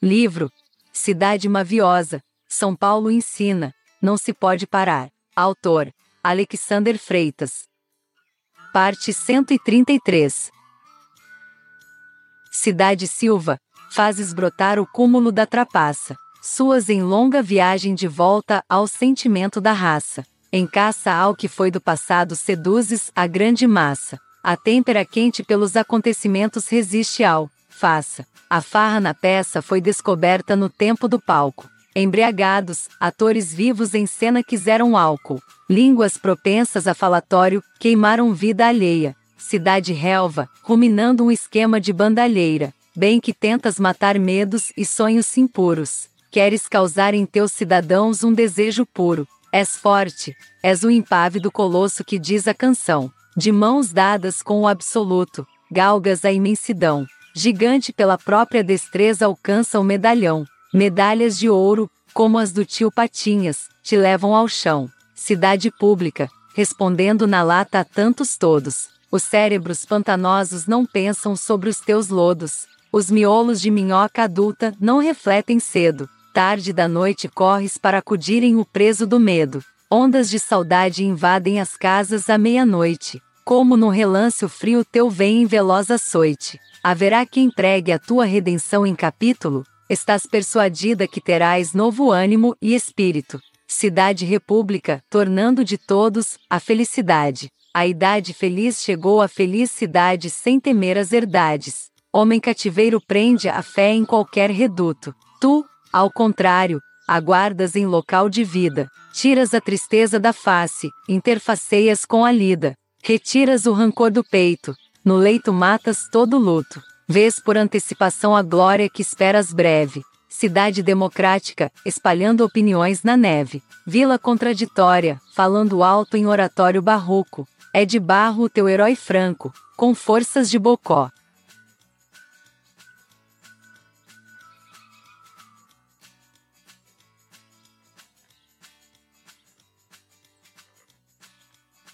Livro Cidade Maviosa, São Paulo ensina, não se pode parar. Autor Alexander Freitas. Parte 133 Cidade Silva, fazes brotar o cúmulo da trapaça. Suas em longa viagem de volta ao sentimento da raça. Em caça ao que foi do passado seduzes a grande massa. A têmpera quente pelos acontecimentos resiste ao faça. A farra na peça foi descoberta no tempo do palco. Embriagados, atores vivos em cena quiseram álcool. Línguas propensas a falatório, queimaram vida alheia. Cidade relva, ruminando um esquema de bandalheira. Bem que tentas matar medos e sonhos impuros. Queres causar em teus cidadãos um desejo puro. És forte, és o impávido colosso que diz a canção. De mãos dadas com o absoluto, galgas a imensidão. Gigante pela própria destreza alcança o medalhão. Medalhas de ouro, como as do tio Patinhas, te levam ao chão. Cidade pública, respondendo na lata a tantos todos. Os cérebros pantanosos não pensam sobre os teus lodos. Os miolos de minhoca adulta não refletem cedo. Tarde da noite corres para acudirem o preso do medo. Ondas de saudade invadem as casas à meia-noite. Como no relance o frio teu vem em veloz açoite. Haverá quem pregue a tua redenção em capítulo? Estás persuadida que terás novo ânimo e espírito. Cidade República, tornando de todos a felicidade. A idade feliz chegou à felicidade sem temer as herdades. Homem cativeiro prende a fé em qualquer reduto. Tu, ao contrário, aguardas em local de vida. Tiras a tristeza da face, interfaceias com a lida. Retiras o rancor do peito, no leito matas todo luto. Vês por antecipação a glória que esperas breve. Cidade democrática, espalhando opiniões na neve. Vila contraditória, falando alto em oratório barroco. É de barro o teu herói franco, com forças de bocó.